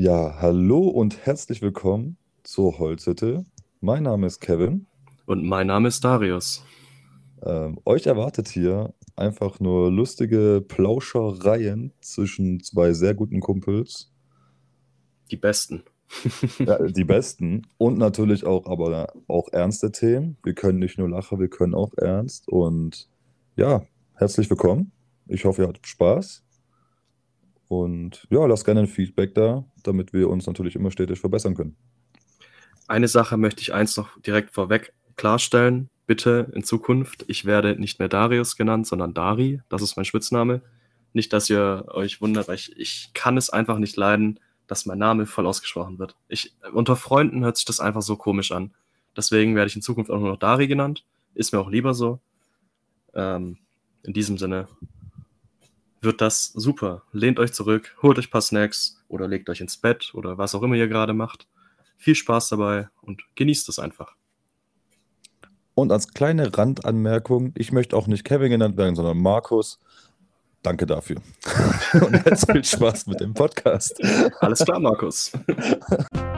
Ja, hallo und herzlich willkommen zur Holzhütte. Mein Name ist Kevin. Und mein Name ist Darius. Ähm, euch erwartet hier einfach nur lustige Plauschereien zwischen zwei sehr guten Kumpels. Die besten. Ja, die besten. Und natürlich auch, aber auch ernste Themen. Wir können nicht nur lachen, wir können auch ernst. Und ja, herzlich willkommen. Ich hoffe, ihr hattet Spaß. Und ja, lasst gerne ein Feedback da, damit wir uns natürlich immer stetig verbessern können. Eine Sache möchte ich eins noch direkt vorweg klarstellen. Bitte in Zukunft, ich werde nicht mehr Darius genannt, sondern Dari. Das ist mein Spitzname. Nicht, dass ihr euch wundert, weil ich, ich kann es einfach nicht leiden, dass mein Name voll ausgesprochen wird. Ich, unter Freunden hört sich das einfach so komisch an. Deswegen werde ich in Zukunft auch nur noch Dari genannt. Ist mir auch lieber so. Ähm, in diesem Sinne wird das super. Lehnt euch zurück, holt euch ein paar Snacks oder legt euch ins Bett oder was auch immer ihr gerade macht. Viel Spaß dabei und genießt es einfach. Und als kleine Randanmerkung, ich möchte auch nicht Kevin genannt werden, sondern Markus. Danke dafür. Und jetzt viel Spaß mit dem Podcast. Alles klar, Markus.